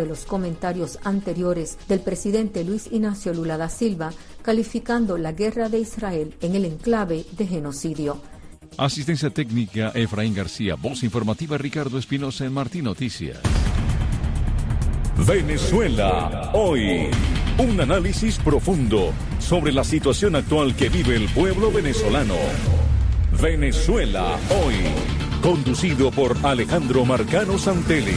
de los comentarios anteriores del presidente Luis Ignacio Lula da Silva, calificando la guerra de Israel en el enclave de genocidio. Asistencia técnica Efraín García, voz informativa Ricardo Espinosa en Martín Noticias. Venezuela, hoy. Un análisis profundo sobre la situación actual que vive el pueblo venezolano. Venezuela, hoy. Conducido por Alejandro Marcano Santelli.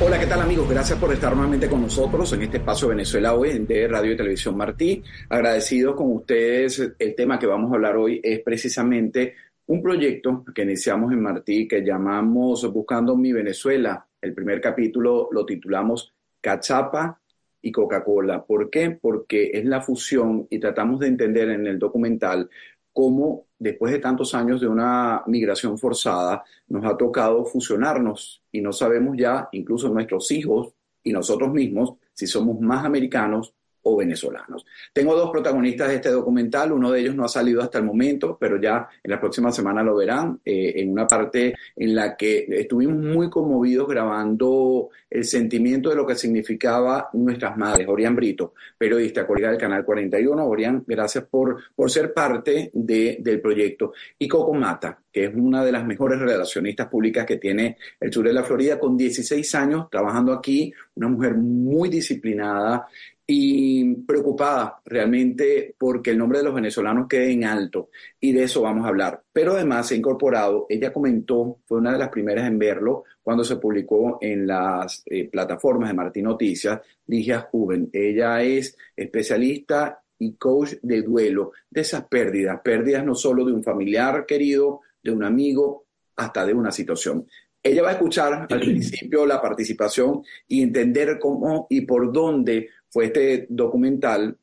Hola, ¿qué tal amigos? Gracias por estar nuevamente con nosotros en este espacio Venezuela hoy de Radio y Televisión Martí. Agradecido con ustedes. El tema que vamos a hablar hoy es precisamente un proyecto que iniciamos en Martí que llamamos Buscando mi Venezuela. El primer capítulo lo titulamos Cachapa y Coca-Cola. ¿Por qué? Porque es la fusión y tratamos de entender en el documental cómo después de tantos años de una migración forzada nos ha tocado fusionarnos y no sabemos ya, incluso nuestros hijos y nosotros mismos, si somos más americanos o venezolanos. Tengo dos protagonistas de este documental, uno de ellos no ha salido hasta el momento, pero ya en la próxima semana lo verán, eh, en una parte en la que estuvimos muy conmovidos grabando el sentimiento de lo que significaba nuestras madres. Orián Brito, periodista, colega del Canal 41. Orián, gracias por, por ser parte de, del proyecto. Y Coco Mata, que es una de las mejores relacionistas públicas que tiene el sur de la Florida, con 16 años trabajando aquí, una mujer muy disciplinada y preocupada realmente porque el nombre de los venezolanos quede en alto y de eso vamos a hablar. Pero además se ha incorporado, ella comentó, fue una de las primeras en verlo cuando se publicó en las eh, plataformas de Martín Noticias, Ligia Juven. Ella es especialista y coach de duelo de esas pérdidas, pérdidas no solo de un familiar querido, de un amigo, hasta de una situación. Ella va a escuchar al principio la participación y entender cómo y por dónde fue este documental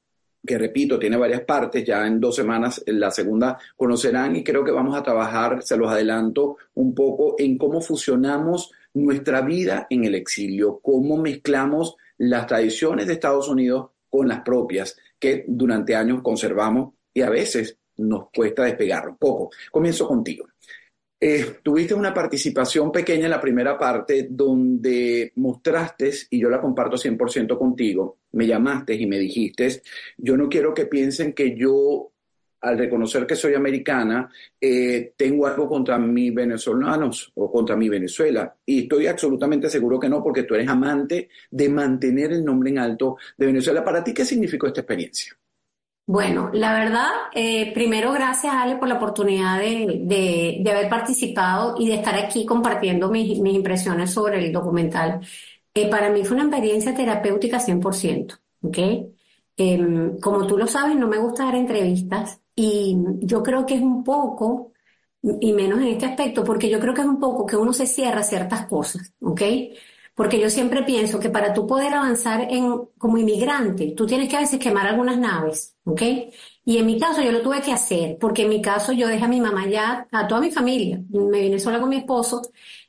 que repito, tiene varias partes, ya en dos semanas la segunda conocerán y creo que vamos a trabajar, se los adelanto, un poco en cómo fusionamos nuestra vida en el exilio, cómo mezclamos las tradiciones de Estados Unidos con las propias que durante años conservamos y a veces nos cuesta despegar un poco. Comienzo contigo. Eh, tuviste una participación pequeña en la primera parte donde mostraste, y yo la comparto 100% contigo, me llamaste y me dijiste, yo no quiero que piensen que yo, al reconocer que soy americana, eh, tengo algo contra mis venezolanos o contra mi Venezuela. Y estoy absolutamente seguro que no, porque tú eres amante de mantener el nombre en alto de Venezuela. ¿Para ti qué significó esta experiencia? Bueno, la verdad, eh, primero gracias Ale por la oportunidad de, haber participado y de estar aquí compartiendo mis, impresiones sobre el documental. Eh, para mí fue una experiencia terapéutica 100%, ¿ok? Em, como tú lo sabes, no me gusta dar entrevistas y yo creo que es un poco, y menos en este aspecto, porque yo creo que es un poco que uno se cierra ciertas cosas, ¿ok? Porque yo siempre pienso que para tú poder avanzar en, como inmigrante, tú tienes que a veces quemar algunas naves, ¿ok? Y en mi caso yo lo tuve que hacer, porque en mi caso yo dejé a mi mamá ya, a toda mi familia, me vine sola con mi esposo.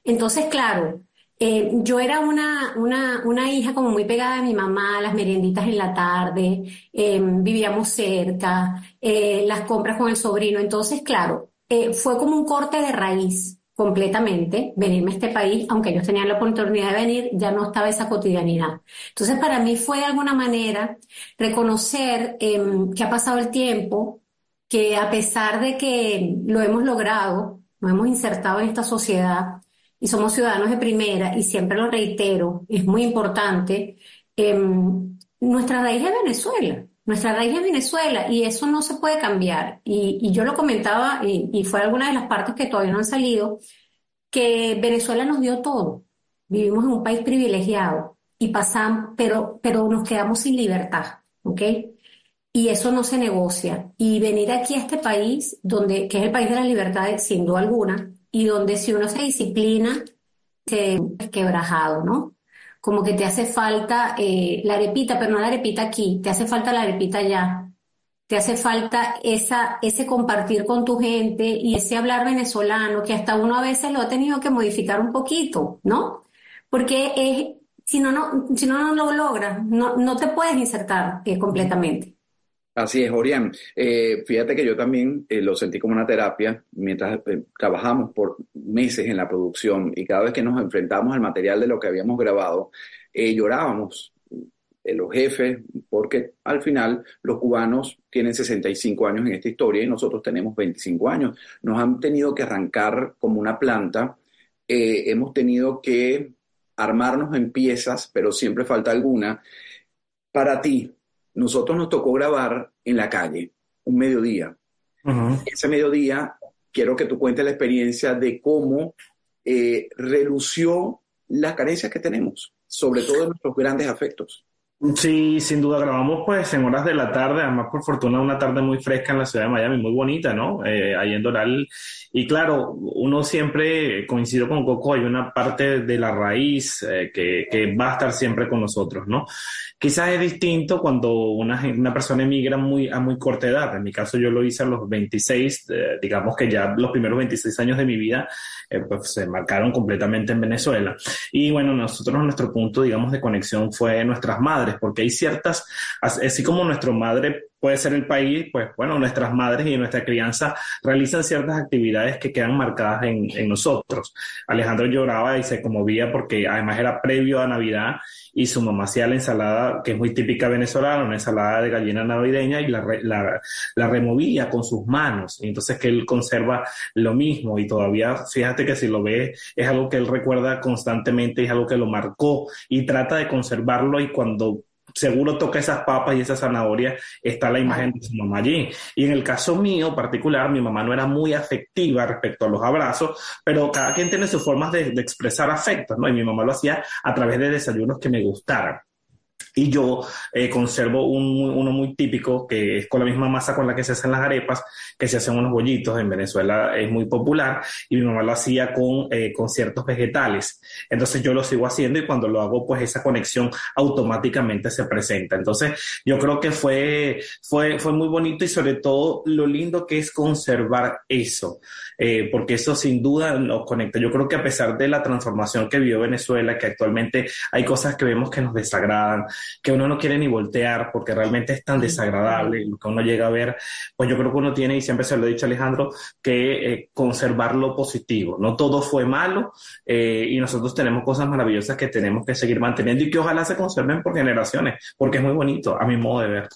Entonces, claro, eh, yo era una, una, una, hija como muy pegada a mi mamá, las merienditas en la tarde, eh, vivíamos cerca, eh, las compras con el sobrino. Entonces, claro, fue como un corte de raíz completamente, venirme a este país, aunque ellos tenían la oportunidad de venir, ya no estaba esa cotidianidad. Entonces, para mí fue de alguna manera reconocer em, que ha pasado el tiempo, que a pesar de que lo hemos logrado, nos hemos insertado en esta sociedad y somos ciudadanos de primera, y siempre lo reitero, es muy importante, em, nuestra raíz es Venezuela. Nuestra raíz es Venezuela y eso no se puede cambiar. Y, yo lo comentaba y, fue alguna de las partes que todavía no han salido, que Venezuela nos dio todo. Vivimos en un país privilegiado y pasamos, pero, pero nos quedamos sin libertad, ¿ok? Y eso no se negocia. Y venir aquí a este país, donde, que es el país de la libertad, sin duda alguna, y donde si uno se disciplina, se es quebrajado, ¿no? como que te hace falta eh, la arepita, pero no la arepita aquí, te hace falta la arepita allá. Te hace falta esa, ese compartir con tu gente y ese hablar venezolano que hasta uno a veces lo ha tenido que modificar un poquito, ¿no? Porque si no, no, si no, no lo logras, no, no te puedes insertar eh, completamente. Así es, Orián. Eh, fíjate que yo también eh, lo sentí como una terapia mientras eh, trabajamos por meses en la producción y cada vez que nos enfrentamos al material de lo que habíamos grabado, llorábamos los jefes, porque al final los cubanos tienen 65 años en esta historia y nosotros tenemos 25 años. Nos han tenido que arrancar como una planta, hemos tenido que armarnos en piezas, pero siempre falta alguna. Para ti, nosotros nos tocó grabar en la calle, un mediodía. Ese mediodía, quiero que tú cuentes la experiencia de cómo eh, relució las carencias que tenemos, sobre todo en nuestros grandes afectos. Sí, sin duda grabamos pues en horas de la tarde, además por fortuna una tarde muy fresca en la ciudad de Miami, muy bonita, ¿no? Eh, ahí en Doral. Y claro, uno siempre, coincido con Coco, hay una parte de la raíz eh, que, que, va a estar siempre con nosotros, ¿no? Quizás es distinto cuando una, una persona emigra muy, a muy corta edad. En mi caso yo lo hice a los 26, eh, digamos que ya los primeros 26 años de mi vida eh, pues se marcaron completamente en Venezuela. Y bueno, nosotros nuestro punto, digamos, de conexión fue nuestras madres porque hay ciertas, así como nuestra madre puede ser el país, pues bueno, nuestras madres y nuestra crianza realizan ciertas actividades que quedan marcadas en, nosotros. Alejandro lloraba y se conmovía porque además era previo a Navidad y su mamá hacía la ensalada, que es muy típica venezolana, una ensalada de gallina navideña y la, la, la removía con sus manos. Y entonces que él conserva lo mismo y todavía, fíjate que si lo ve, es algo que él recuerda constantemente, es algo que lo marcó y trata de conservarlo y cuando seguro toca esas papas y esa zanahoria, está la imagen de su mamá allí. Y en el caso mío particular, mi mamá no era muy afectiva respecto a los abrazos, pero cada quien tiene sus formas de, de expresar afecto, ¿no? Y mi mamá lo hacía a través de desayunos que me gustaran. Y yo eh, conservo un, uno muy típico que es con la misma masa con la que se hacen las arepas, que se hacen unos bollitos. En Venezuela es muy popular y mi mamá lo hacía con, eh, con ciertos vegetales. Entonces yo lo sigo haciendo y cuando lo hago, pues esa conexión automáticamente se presenta. Entonces yo creo que fue, fue, fue muy bonito y sobre todo lo lindo que es conservar eso, eh, porque eso sin duda nos conecta. Yo creo que a pesar de la transformación que vivió Venezuela, que actualmente hay cosas que vemos que nos desagradan, que uno no quiere ni voltear porque realmente es tan desagradable lo que uno llega a ver, pues yo creo que uno tiene, y siempre se lo he dicho Alejandro, que eh, conservar lo positivo. No todo fue malo eh, y nosotros tenemos cosas maravillosas que tenemos que seguir manteniendo y que ojalá se conserven por generaciones, porque es muy bonito a mi modo de ver.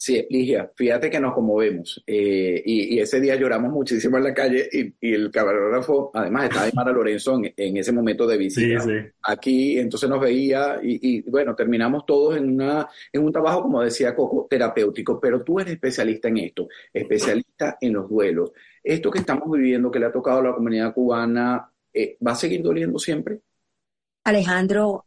Sí, Ligia, fíjate que nos conmovemos. Eh, y, ese día lloramos muchísimo en la calle y, el camarógrafo, además, estaba Mara Lorenzo en, ese momento de visita aquí, entonces nos veía y, bueno, terminamos todos en, una, en un trabajo, como decía Coco, terapéutico, pero tú eres especialista en esto, especialista en los duelos. Esto que estamos viviendo, que le ha tocado a la comunidad cubana, eh, ¿va a seguir doliendo siempre? Alejandro,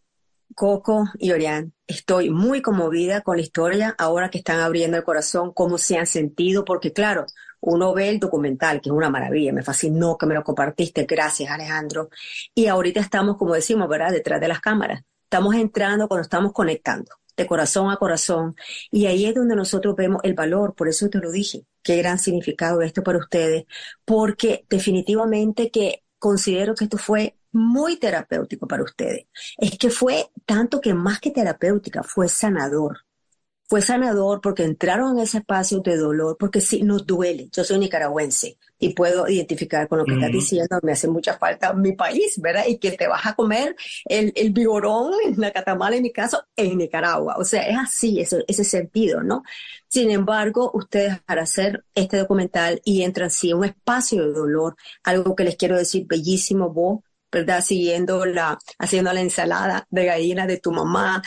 Coco y Orián, estoy muy conmovida con la historia ahora que están abriendo el corazón, cómo se han sentido, porque claro, uno ve el documental, que es una maravilla, me fascinó que me lo compartiste, gracias Alejandro. Y ahorita estamos, como decimos, ¿verdad?, detrás de las cámaras. Estamos entrando cuando estamos conectando, de corazón a corazón. Y ahí es donde nosotros vemos el valor, por eso te lo dije, qué gran significado esto para ustedes, porque definitivamente que considero que esto fue muy terapéutico para ustedes. Es que fue tanto que más que terapéutica, fue sanador. Fue sanador porque entraron en ese espacio de dolor, porque sí, nos duele. Yo soy nicaragüense y puedo identificar con lo que estás diciendo. Me hace mucha falta mi país, ¿verdad? Y que te vas a comer el, el vigorón, la catamala en mi caso, en Nicaragua. O sea, es así, ese, ese sentido, ¿no? Sin embargo, ustedes para hacer este documental y entran sí en un espacio de dolor, algo que les quiero decir bellísimo, vos ¿verdad? Siguiendo la, haciendo la ensalada de gallina de tu mamá,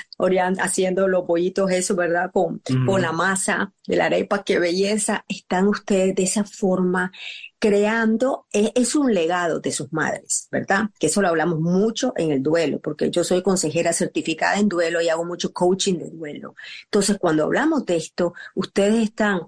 haciendo los pollitos, eso, ¿verdad? Con, con la masa de la arepa, qué belleza. Están ustedes de esa forma creando, es, es, un legado de sus madres, ¿verdad? Que eso lo hablamos mucho en el duelo, porque yo soy consejera certificada en duelo y hago mucho coaching de duelo. Entonces, cuando hablamos de esto, ustedes están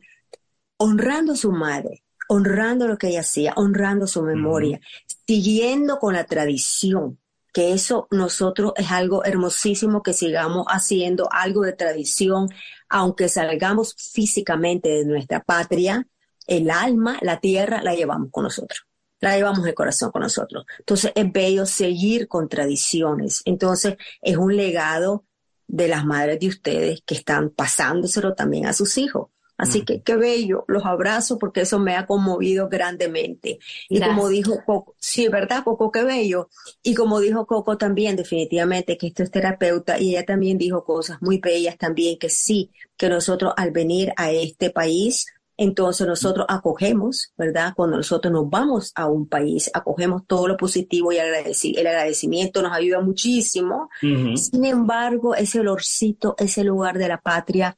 honrando a su madre, honrando lo que ella hacía, honrando su memoria, siguiendo con la tradición, que eso nosotros es algo hermosísimo que sigamos haciendo algo de tradición, aunque salgamos físicamente de nuestra patria, el alma, la tierra, la llevamos con nosotros. La llevamos el corazón con nosotros. Entonces es bello seguir con tradiciones. Entonces es un legado de las madres de ustedes que están pasándoselo también a sus hijos Así que qué bello, los abrazo porque eso me ha conmovido grandemente. Y como dijo Coco, sí, ¿verdad, Coco? Qué bello. Y como dijo Coco también, definitivamente que esto es terapeuta y ella también dijo cosas muy bellas también, que sí, que nosotros al venir a este país, entonces nosotros acogemos, ¿verdad? Cuando nosotros nos vamos a un país, acogemos todo lo positivo y el agradecimiento nos ayuda muchísimo. Sin embargo, ese olorcito, ese lugar de la patria,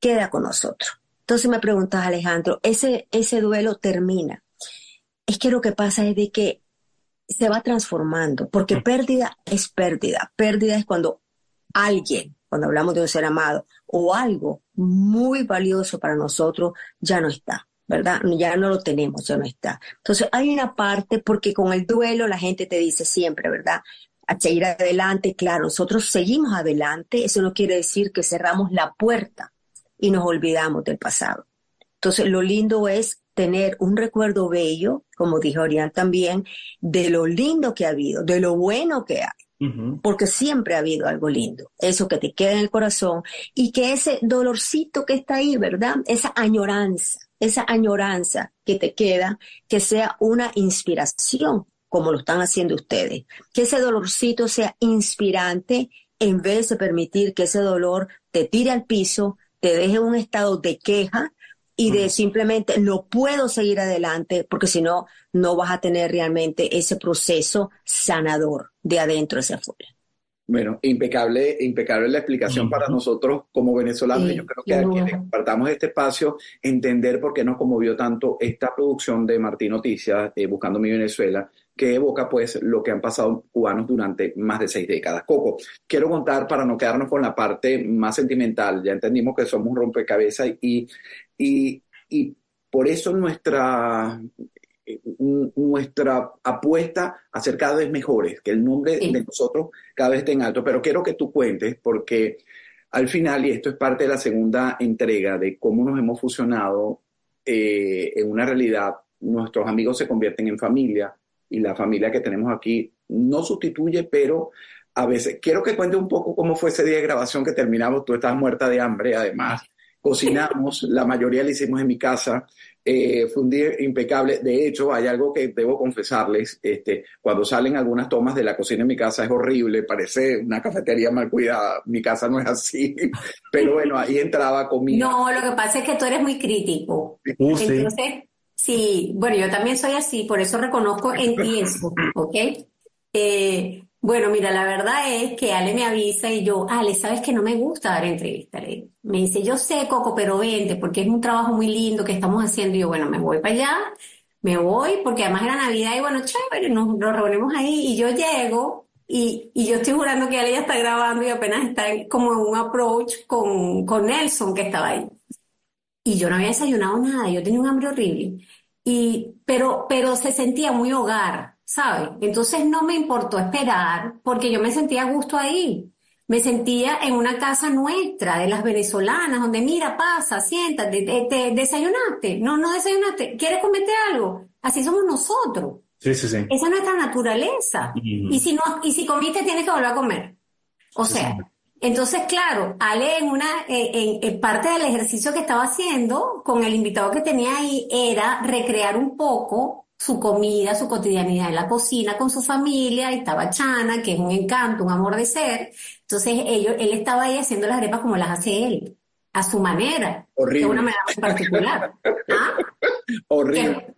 queda con nosotros. Entonces me preguntas, Alejandro, ese, ese duelo termina. Es que lo que pasa es de que se va transformando, porque pérdida es pérdida. Pérdida es cuando alguien, cuando hablamos de un ser amado, o algo muy valioso para nosotros ya no está, ¿verdad? Ya no lo tenemos, ya no está. Entonces hay una parte, porque con el duelo la gente te dice siempre, ¿verdad? A seguir adelante, claro, nosotros seguimos adelante, eso no quiere decir que cerramos la puerta y nos olvidamos del pasado. Entonces lo lindo es tener un recuerdo bello, como dijo Orián también, de lo lindo que ha habido, de lo bueno que hay porque siempre ha habido algo lindo, eso que te queda en el corazón y que ese dolorcito que está ahí, ¿verdad? Esa añoranza, esa añoranza que te queda, que sea una inspiración, como lo están haciendo ustedes, que ese dolorcito sea inspirante en vez de permitir que ese dolor te tire al piso, te deje en un estado de queja, y de simplemente no puedo seguir adelante porque si no, no vas a tener realmente ese proceso sanador de adentro hacia afuera. Bueno, impecable, impecable la explicación para nosotros como venezolanos. Yo creo que a quienes compartamos este espacio, entender por qué nos conmovió tanto esta producción de Martín Noticias, eh, Buscando mi Venezuela, que evoca pues lo que han pasado cubanos durante más de seis décadas. Coco, quiero contar para no quedarnos con la parte más sentimental. Ya entendimos que somos un rompecabezas y, y, y por eso nuestra nuestra apuesta a ser cada vez mejores, que el nombre de nosotros cada vez esté en alto. Pero quiero que tú cuentes, porque al final, y esto es parte de la segunda entrega de cómo nos hemos fusionado eh, en una realidad, nuestros amigos se convierten en familia y la familia que tenemos aquí no sustituye, pero a veces, quiero que cuente un poco cómo fue ese día de grabación que terminamos, tú estás muerta de hambre además, cocinamos, la mayoría la hicimos en mi casa, eh, fue un día impecable. De hecho, hay algo que debo confesarles. Este, cuando salen algunas tomas de la cocina en mi casa es horrible, parece una cafetería mal cuidada. Mi casa no es así. Pero bueno, ahí entraba comida. No, lo que pasa es que tú eres muy crítico. Uh, Entonces, sí. bueno, yo también soy así, por eso reconozco en ti eso, ¿ok? Eh, bueno, mira, la verdad es que Ale me avisa y yo, Ale, sabes que no me gusta dar entrevistas. Me dice, yo sé, Coco, pero vente, porque es un trabajo muy lindo que estamos haciendo. Y yo, bueno, me voy para allá, me voy, porque además era Navidad y bueno, chévere, nos, nos reunimos ahí y yo llego y, y yo estoy jurando que Ale ya está grabando y apenas está como en un approach con, con Nelson que estaba ahí. Y yo no había desayunado nada, yo tenía un hambre horrible. Y, pero, pero se sentía muy hogar ¿sabes? Entonces no me importó esperar porque yo me sentía a gusto ahí. Me sentía en una casa nuestra, de las venezolanas, donde mira, pasa, siéntate, te, desayunaste, no, no desayunaste, ¿quieres comerte algo? Así somos nosotros. Sí, sí, sí. Esa es nuestra naturaleza. Y si no, y si comiste, tienes que volver a comer. O sea, entonces, claro, Ale en una, eh, en, parte del ejercicio que estaba haciendo con el invitado que tenía ahí era recrear un poco su comida, su cotidianidad en la cocina con su familia, y estaba Chana, que es un encanto, un amor de ser. Entonces ellos, él estaba ahí haciendo las arepas como las hace él, a su manera, Horrible. de una manera muy particular. ¿Ah? Horrible.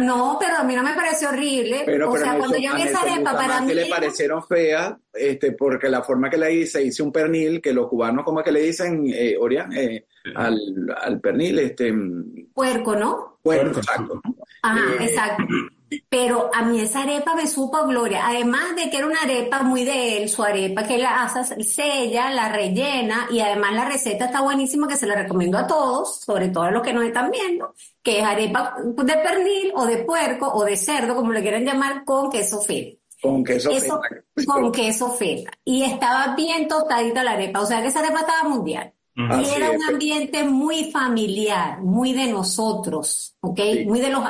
No, pero a mí no me parece horrible. o sea, cuando yo vi esa arepa, para mí. le parecieron feas, este, porque la forma que la hice, hice un pernil, que los cubanos, como que le dicen, eh, Orián, eh, al, al, pernil, este. Puerco, ¿no? Puerco, exacto. Ajá, eh, exacto. Pero a mí esa arepa me supo gloria. Además de que era una arepa muy de él, su arepa que la hace, sella, la rellena y además la receta está buenísima que se la recomiendo a todos, sobre todo a los que nos están viendo, que es arepa de pernil o de puerco o de cerdo, como le quieran llamar, con queso feta. Con queso feta. Con queso feta. Y estaba bien tostadita la arepa, o sea que esa arepa estaba mundial. Y era un ambiente muy familiar, muy de nosotros, ¿ok? Muy de los,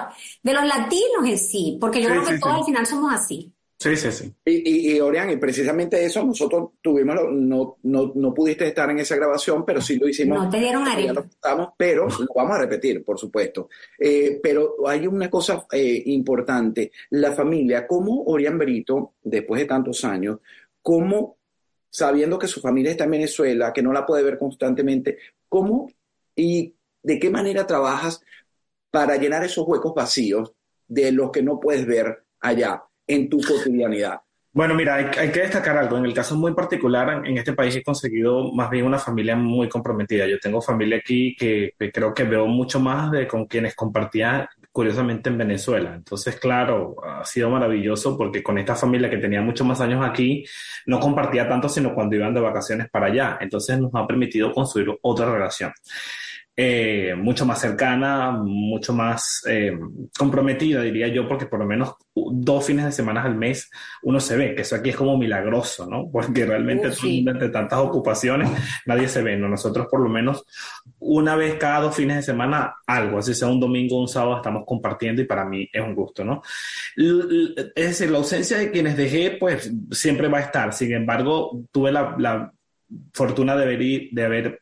de los latinos en sí, porque yo creo que todos al final somos así. Sí, sí, sí. Y, y, Orián, y precisamente eso, nosotros tuvimos, no, no, no pudiste estar en esa grabación, pero sí lo hicimos. No te dieron arepa. Pero lo vamos a repetir, por supuesto. Eh, pero hay una cosa eh, importante, la familia, ¿cómo Orián Brito, después de tantos años, cómo, sabiendo que su familia está en Venezuela, que no la puede ver constantemente, cómo y de qué manera trabajas para llenar esos huecos vacíos de los que no puedes ver allá? en tu cotidianidad? Bueno, mira, hay, que destacar algo. En el caso muy particular, en, este país he conseguido más bien una familia muy comprometida. Yo tengo familia aquí que, creo que veo mucho más de con quienes compartía curiosamente en Venezuela. Entonces, claro, ha sido maravilloso porque con esta familia que tenía muchos más años aquí, no compartía tanto, sino cuando iban de vacaciones para allá. Entonces nos ha permitido construir otra relación. Eh, mucho más cercana, mucho más eh, comprometida, diría yo, porque por lo menos dos fines de semana al mes uno se ve, que eso aquí es como milagroso, ¿no? Porque realmente entre tantas ocupaciones nadie se ve, ¿no? Nosotros por lo menos una vez cada dos fines de semana algo, así sea un domingo o un sábado, estamos compartiendo y para mí es un gusto, ¿no? Es decir, la ausencia de quienes dejé, pues siempre va a estar. Sin embargo, tuve la, la fortuna de, ver, de haber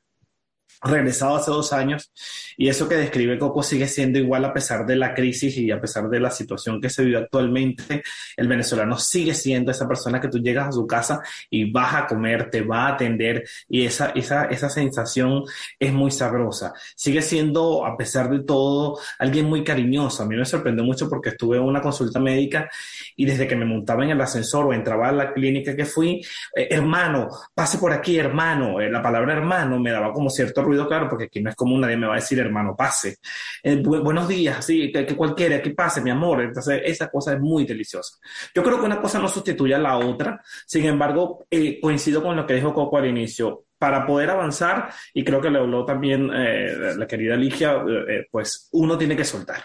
regresado hace dos años y eso que describe Coco sigue siendo igual a pesar de la crisis y a pesar de la situación que se vive actualmente. El venezolano sigue siendo esa persona que tú llegas a su casa y vas a comer, te va a atender y esa, esa, esa sensación es muy sabrosa. Sigue siendo, a pesar de todo, alguien muy cariñoso. A mí me sorprendió mucho porque estuve en una consulta médica y desde que me montaba en el ascensor o entraba a la clínica que fui, eh, hermano, pase por aquí, hermano. Eh, la palabra hermano me daba como cierto ruido, claro, porque aquí no es común, nadie me va a decir hermano, pase. Eh, buenos días, sí, que, cualquiera, que pase, mi amor. Entonces, esa cosa es muy deliciosa. Yo creo que una cosa no sustituye a la otra, sin embargo, eh, coincido con lo que dijo Coco al inicio para poder avanzar, y creo que le habló también eh, la querida Ligia, pues uno tiene que soltar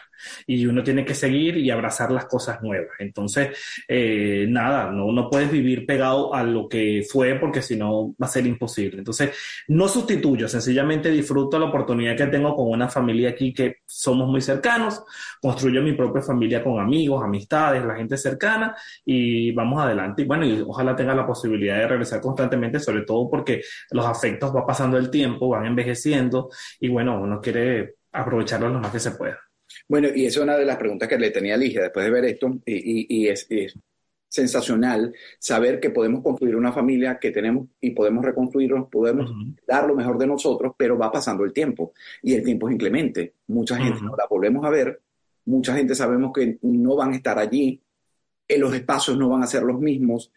y uno tiene que seguir y abrazar las cosas nuevas. Entonces, eh, nada, no, no puedes vivir pegado a lo que fue porque si no va a ser imposible. Entonces, no sustituyo, sencillamente disfruto la oportunidad que tengo con una familia aquí que somos muy cercanos, construyo mi propia familia con amigos, amistades, la gente cercana y vamos adelante. Y bueno, y ojalá tenga la posibilidad de regresar constantemente, sobre todo porque los afectos va pasando el tiempo, van envejeciendo y bueno, uno quiere aprovecharlo lo más que se pueda. Bueno, y esa es una de las preguntas que le tenía a Ligia después de ver esto, y, es, sensacional saber que podemos construir una familia que tenemos y podemos reconstruirnos, podemos dar lo mejor de nosotros, pero va pasando el tiempo y el tiempo es inclemente. Mucha gente no la volvemos a ver, mucha gente sabemos que no van a estar allí, en los espacios no van a ser los mismos.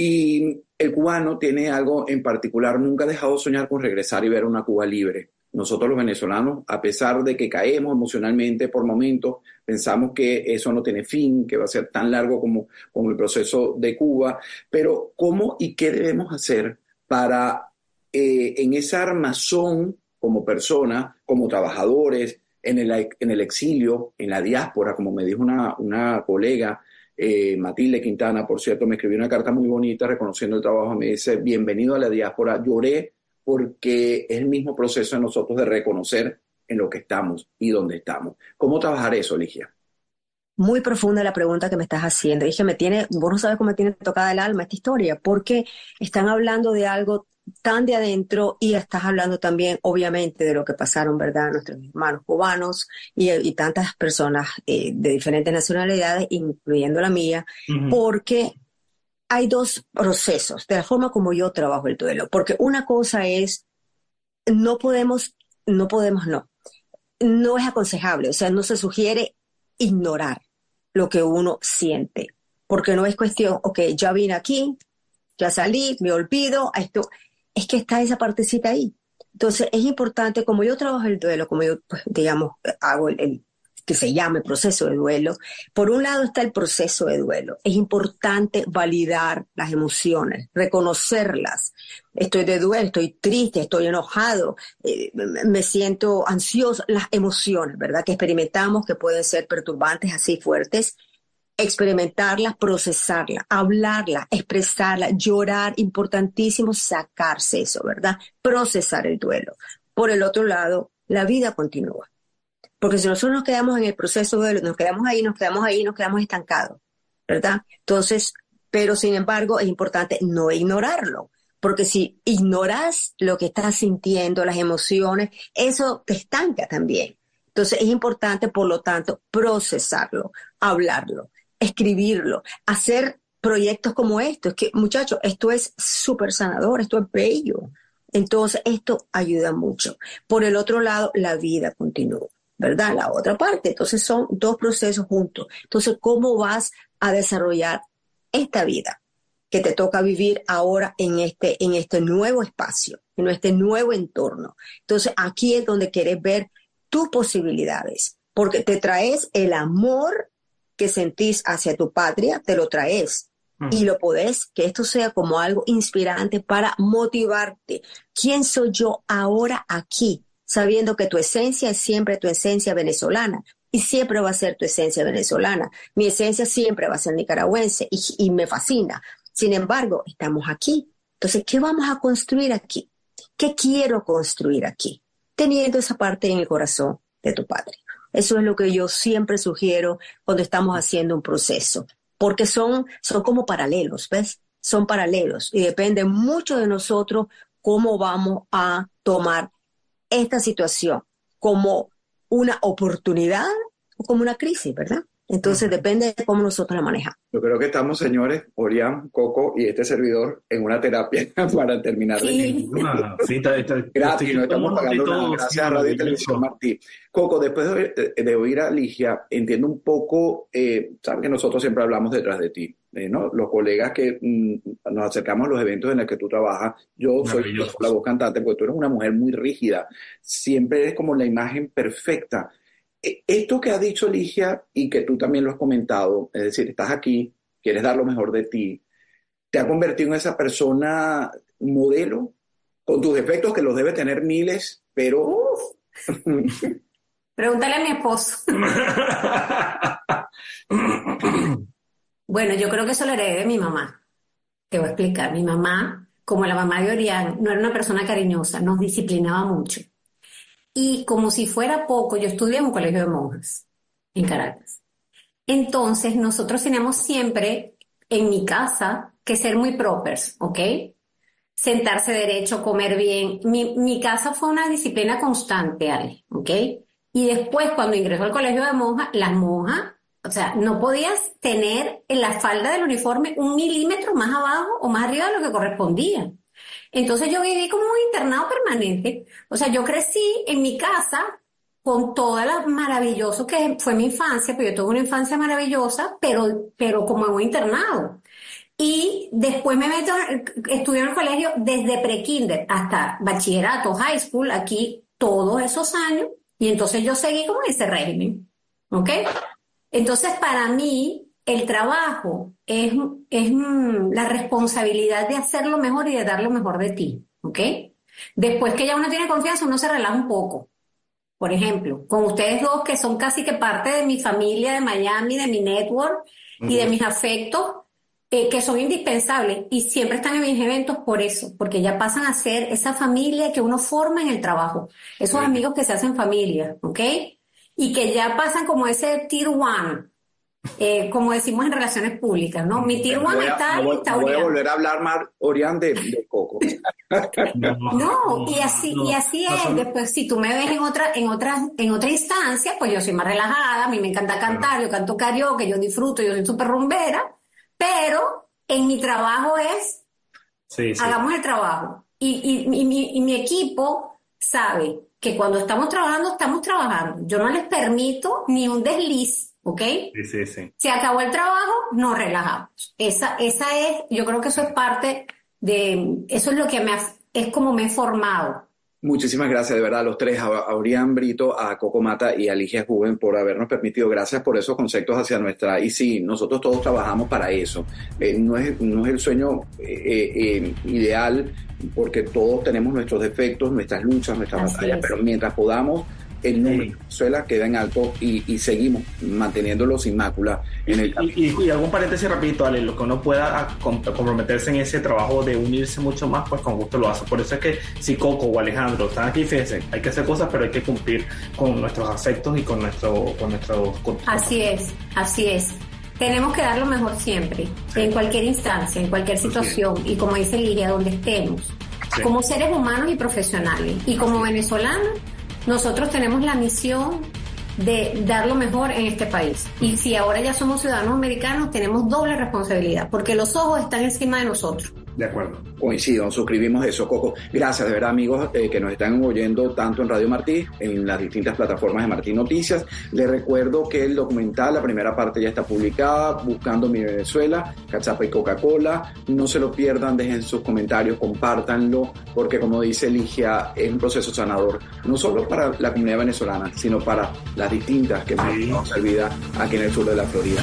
Y el cubano tiene algo en particular, nunca ha dejado de soñar con regresar y ver una Cuba libre. Nosotros los venezolanos, a pesar de que caemos emocionalmente por momentos, pensamos que eso no tiene fin, que va a ser tan largo como, como el proceso de Cuba, pero ¿cómo y qué debemos hacer para eh, en esa armazón como persona, como trabajadores, en el, en el exilio, en la diáspora, como me dijo una, una colega, eh, Matilde Quintana, por cierto, me escribió una carta muy bonita reconociendo el trabajo, me dice, bienvenido a la diáspora, lloré porque es el mismo proceso de nosotros de reconocer en lo que estamos y dónde estamos. ¿Cómo trabajar eso, Ligia? Muy profunda la pregunta que me estás haciendo. Dije, me tiene, vos no sabes cómo me tiene tocada el alma esta historia, porque están hablando de algo tan de adentro y estás hablando también, obviamente, de lo que pasaron, ¿verdad?, nuestros hermanos cubanos y, tantas personas eh, de diferentes nacionalidades, incluyendo la mía, porque hay dos procesos de la forma como yo trabajo el duelo, porque una cosa es, no podemos, no podemos, no, no es aconsejable, o sea, no se sugiere ignorar lo que uno siente, porque no es cuestión, ok, ya vine aquí, ya salí, me olvido, esto, es que está esa partecita ahí. Entonces, es importante, como yo trabajo el duelo, como yo, pues, digamos, hago el que se llame proceso de duelo. Por un lado está el proceso de duelo. Es importante validar las emociones, reconocerlas. Estoy de duelo, estoy triste, estoy enojado, eh, me siento ansioso. Las emociones, ¿verdad? Que experimentamos, que pueden ser perturbantes así fuertes. Experimentarlas, procesarlas, hablarlas, expresarlas, llorar, importantísimo sacarse eso, ¿verdad? Procesar el duelo. Por el otro lado, la vida continúa porque si nosotros nos quedamos en el proceso de nos quedamos ahí, nos quedamos ahí, nos quedamos estancados, ¿verdad? Entonces, pero sin embargo es importante no ignorarlo, porque si ignoras lo que estás sintiendo, las emociones, eso te estanca también. Entonces es importante, por lo tanto, procesarlo, hablarlo, escribirlo, hacer proyectos como estos, que muchachos, esto es súper sanador, esto es bello. Entonces, esto ayuda mucho. Por el otro lado, la vida continúa, ¿verdad? La otra parte. Entonces, son dos procesos juntos. Entonces, ¿cómo vas a desarrollar esta vida que te toca vivir ahora en este, en este nuevo espacio, en este nuevo entorno? Entonces, aquí es donde quieres ver tus posibilidades, porque te traes el amor que sentís hacia tu patria, te lo traes. Y lo podés, que esto sea como algo inspirante para motivarte. ¿Quién soy yo ahora aquí? Sabiendo que tu esencia es siempre tu esencia venezolana y siempre va a ser tu esencia venezolana. Mi esencia siempre va a ser nicaragüense y, y me fascina. Sin embargo, estamos aquí. Entonces, ¿qué vamos a construir aquí? ¿Qué quiero construir aquí? Teniendo esa parte en el corazón de tu padre. Eso es lo que yo siempre sugiero cuando estamos haciendo un proceso, porque son, son como paralelos, ¿ves? Son paralelos y depende mucho de nosotros cómo vamos a tomar esta situación como una oportunidad o como una crisis, ¿verdad? Entonces depende de cómo nosotros la manejamos. Yo creo que estamos, señores, Orián, Coco y este servidor en una terapia para terminar. Sí. Ah, sí, está- está- Gratis, no estamos pagando nada. Gracias sí, a Radio y. Televisión Martí. Coco, después de, de oír a Ligia, entiendo un poco, eh, sabes que nosotros siempre hablamos detrás de ti, eh, ¿no? Los colegas que mm, nos acercamos a los eventos en los que tú trabajas, yo soy la voz cantante, porque tú eres una mujer muy rígida, siempre eres como la imagen perfecta. Eh, Esto que ha dicho Ligia y que tú también lo has comentado, es decir, estás aquí, quieres dar lo mejor de ti, te ha convertido en esa persona modelo con tus defectos que los debe tener miles, pero Pregúntale a mi esposo. Bueno, yo creo que eso lo heredé de mi mamá. Te voy a explicar. Mi mamá, como la mamá de Orián, no era una persona cariñosa, nos disciplinaba mucho. Y como si fuera poco, yo estudié en un colegio de monjas en Caracas. Entonces, nosotros teníamos siempre en mi casa que ser muy propers, ¿ok? Sentarse derecho, comer bien. Mi, mi casa fue una disciplina constante, Ale, ¿ok? Y después, cuando ingresó al colegio de monjas, las monjas, o sea, no podías tener en la falda del uniforme un milímetro más abajo o más arriba de lo que correspondía. Entonces yo viví como un internado permanente. O sea, yo crecí en mi casa con todo lo maravilloso que fue mi infancia, pues yo tuve una infancia maravillosa, pero, pero como un internado. Y después me meto, estudié en el colegio desde pre-kinder hasta bachillerato, high school, aquí todos esos años, y entonces yo seguí como ese régimen, ¿ok? Entonces para mí el trabajo es, es mm, la responsabilidad de hacerlo mejor y de dar lo mejor de ti, ¿ok? Después que ya uno tiene confianza, uno se relaja un poco. Por ejemplo, con ustedes dos que son casi que parte de mi familia de Miami, de mi network y de mis afectos, eh, que son indispensables y siempre están en mis eventos por eso, porque ya pasan a ser esa familia que uno forma en el trabajo, esos amigos que se hacen familia, ¿ok? Y que ya pasan como ese tier one, eh, como decimos en relaciones públicas, ¿no? Mi tier one está no voy- está no voy a volver a hablar más, Orián, de, de Coco. No, y así, y así no es. son- Después, si tú me ves en otra, en otra, en otra instancia, pues yo soy más relajada, a mí me encanta cantar, yo canto karaoke, yo disfruto, yo soy súper rumbera, pero en mi trabajo es, Sí, sí. hagamos el trabajo. Y, y, y mi, y mi equipo sabe que cuando estamos trabajando, estamos trabajando. Yo no les permito ni un desliz, ¿ok? Sí, sí, sí. Se acabó el trabajo, nos relajamos. Esa, esa es, yo creo que eso es parte de, eso es lo que me, ha- es como me he formado. Muchísimas gracias, de verdad, a los tres, a, a Orián Brito, a Coco Mata y a Ligia Juven por habernos permitido. Gracias por esos conceptos hacia nuestra. Y sí, nosotros todos trabajamos para eso. Eh, no, es, no es el sueño eh, eh, ideal, porque todos tenemos nuestros defectos, nuestras luchas, nuestras Así batallas, es. pero mientras podamos, el de Venezuela queda en alto y, y seguimos manteniéndolo sin mácula en el. Y, y- y algún paréntesis rapidito, Ale, lo que uno pueda a- com- comprometerse en ese trabajo de unirse mucho más, pues con gusto lo hace. Por eso es que si Coco o Alejandro están aquí, fíjense, hay que hacer cosas, pero hay que cumplir con nuestros afectos y con nuestro, con nuestro con- Así es, así es. tenemos que dar lo mejor siempre, en cualquier instancia, en cualquier situación, y como dice Lidia, donde estemos, como seres humanos y profesionales. Y como venezolanos, nosotros tenemos la misión de dar lo mejor en este país. Y si ahora ya somos ciudadanos americanos, tenemos doble responsabilidad, porque los ojos están encima de nosotros. De acuerdo. Coincido, suscribimos eso, Coco. Gracias, de verdad, amigos eh, que nos están oyendo tanto en Radio Martí, en las distintas plataformas de Martí Noticias. Les recuerdo que el documental, la primera parte ya está publicada, Buscando mi Venezuela, Cachapa y Coca-Cola. No se lo pierdan, dejen sus comentarios, compártanlo, porque como dice Ligia, es un proceso sanador, no solo para la comunidad venezolana, sino para las distintas que sí. nos olvida aquí en el sur de la Florida.